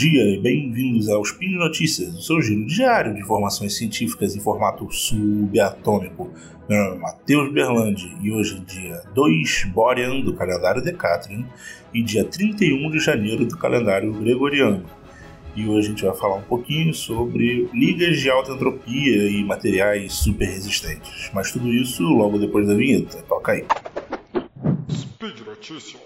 dia e bem-vindos ao Spin Notícias, o seu giro diário de informações científicas em formato subatômico. Meu nome é Matheus Berlandi e hoje é dia 2 Borean do calendário Decatrian e dia 31 de janeiro do calendário Gregoriano. E hoje a gente vai falar um pouquinho sobre ligas de alta entropia e materiais super resistentes. Mas tudo isso logo depois da vinheta. Toca aí. Speed Notícias.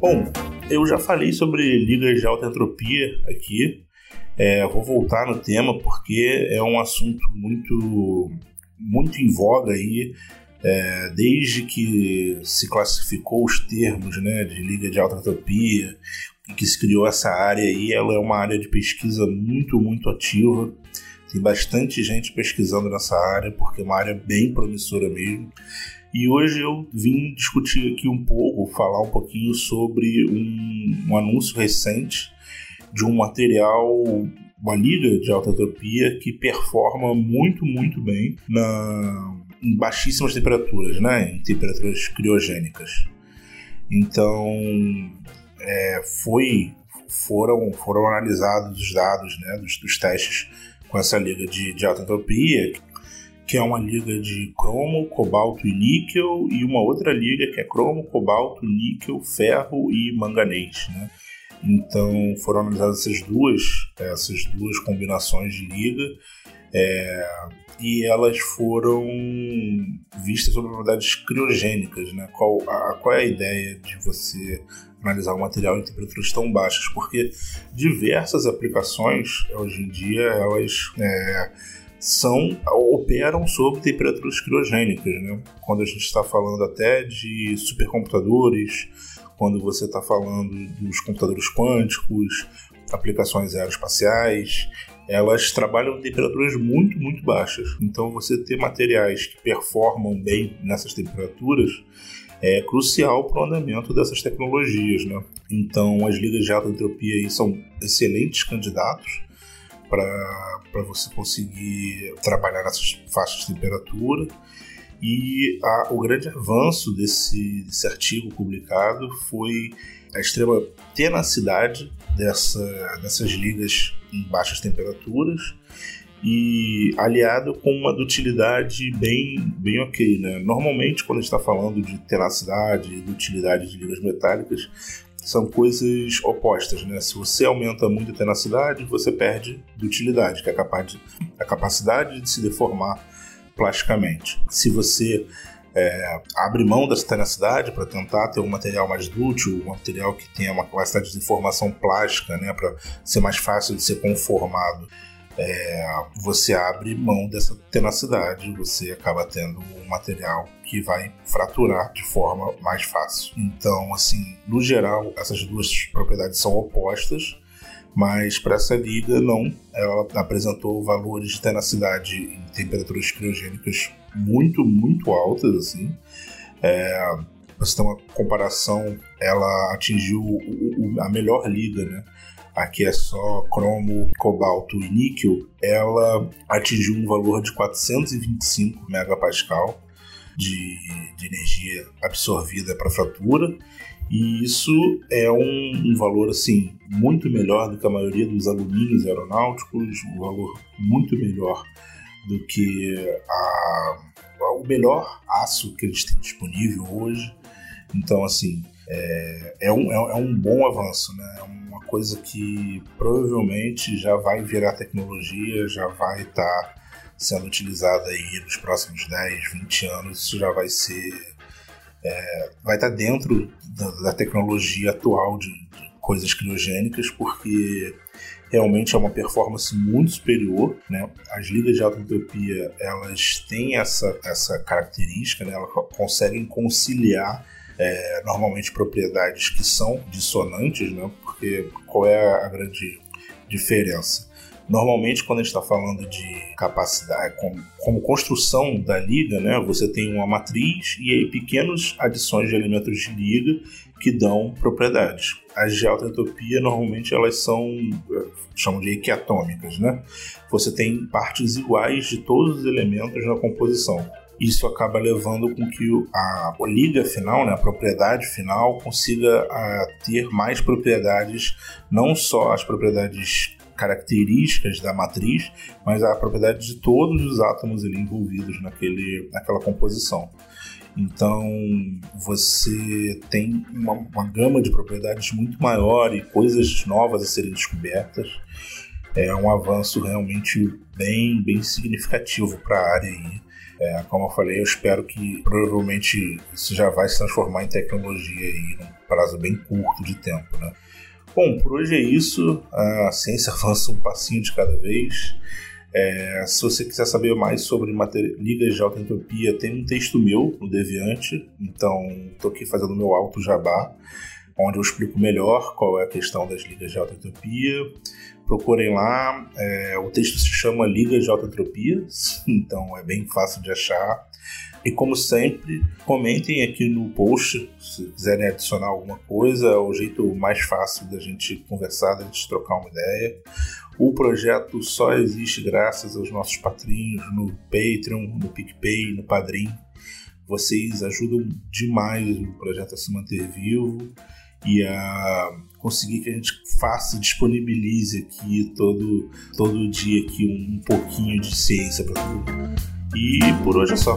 Bom, eu já falei sobre ligas de alta entropia aqui. É, vou voltar no tema porque é um assunto muito, muito em voga aí. É, desde que se classificou os termos né, de liga de alta entropia e que se criou essa área aí, ela é uma área de pesquisa muito, muito ativa. Tem bastante gente pesquisando nessa área porque é uma área bem promissora mesmo. E hoje eu vim discutir aqui um pouco, falar um pouquinho sobre um, um anúncio recente de um material, uma liga de alta entropia que performa muito, muito bem na, em baixíssimas temperaturas, né? em temperaturas criogênicas. Então, é, foi, foram, foram analisados os dados né, dos, dos testes com essa liga de, de alta entropia, que é uma liga de cromo, cobalto e níquel, e uma outra liga que é cromo, cobalto, níquel, ferro e manganês. Né? Então foram analisadas essas duas, essas duas combinações de liga é, e elas foram vistas sobre propriedades criogênicas. Né? Qual, a, qual é a ideia de você analisar o material em temperaturas tão baixas? Porque diversas aplicações hoje em dia elas é, são operam sob temperaturas criogênicas, né? Quando a gente está falando até de supercomputadores, quando você está falando dos computadores quânticos, aplicações aeroespaciais, elas trabalham em temperaturas muito, muito baixas. Então, você ter materiais que performam bem nessas temperaturas é crucial para o andamento dessas tecnologias. Né? Então, as ligas de alta entropia são excelentes candidatos para você conseguir trabalhar nessas faixas de temperatura. E a, o grande avanço desse, desse artigo publicado foi a extrema tenacidade dessa, dessas ligas em baixas temperaturas e aliado com uma dutilidade bem, bem ok. Né? Normalmente, quando a gente está falando de tenacidade e utilidade de ligas metálicas, são coisas opostas, né? Se você aumenta muito a tenacidade, você perde utilidade, que é a capacidade de se deformar plasticamente. Se você é, abre mão dessa tenacidade para tentar ter um material mais dútil, um material que tenha uma capacidade de formação plástica, né, para ser mais fácil de ser conformado é, você abre mão dessa tenacidade, você acaba tendo um material que vai fraturar de forma mais fácil. Então, assim, no geral, essas duas propriedades são opostas, mas para essa liga não. Ela apresentou valores de tenacidade em temperaturas criogênicas muito, muito altas, assim. É, você tem uma comparação, ela atingiu a melhor liga, né? Aqui é só cromo, cobalto e níquel, ela atingiu um valor de 425 megapascal de, de energia absorvida para fratura. E isso é um, um, valor assim muito melhor do que a maioria dos alumínios aeronáuticos, um valor muito melhor do que a, a, o melhor aço que eles têm disponível hoje. Então, assim, é, é, um, é, é um bom avanço, né? É uma coisa que provavelmente já vai virar tecnologia, já vai estar tá sendo utilizada aí nos próximos 10, 20 anos, isso já vai ser. É, vai estar tá dentro da, da tecnologia atual de, de coisas criogênicas, porque realmente é uma performance muito superior, né? As ligas de alta entropia, elas têm essa, essa característica, né? Elas conseguem conciliar é, normalmente propriedades que são dissonantes, né? Porque qual é a grande diferença? Normalmente, quando a gente está falando de capacidade, como, como, construção da liga, né, você tem uma matriz e aí pequenas adições de elementos de liga que dão propriedades. As de alta entropia, normalmente, elas são, é, chamam de equiatômicas, né? Você tem partes iguais de todos os elementos na composição. Isso acaba levando com que a, liga final, né, a propriedade final, consiga a, ter mais propriedades, não só as propriedades características da matriz, mas a propriedade de todos os átomos ali envolvidos naquele, naquela composição. Então você tem uma, uma, gama de propriedades muito maior e coisas novas a serem descobertas. É um avanço realmente bem, bem significativo para a área aí. É, como eu falei, eu espero que provavelmente isso já vai se transformar em tecnologia aí num prazo bem curto de tempo, né? Bom, por hoje é isso. A ciência avança um passinho de cada vez. É, se você quiser saber mais sobre ligas de alta entropia, tem um texto meu no Deviante, então estou aqui fazendo meu alto jabá, onde eu explico melhor qual é a questão das ligas de alta entropia. Procurem lá, é, o texto se chama Ligas de Alta Entropia, então é bem fácil de achar. E como sempre, comentem aqui no post se quiserem adicionar alguma coisa, é o jeito mais fácil da gente conversar, da gente trocar uma ideia. O projeto só existe graças aos nossos patrinhos no Patreon, no PicPay, no Padrim. Vocês ajudam demais o projeto a se manter vivo e a conseguir que a gente faça, disponibilize aqui todo, todo dia aqui um pouquinho de ciência para todo mundo. E por hoje é só.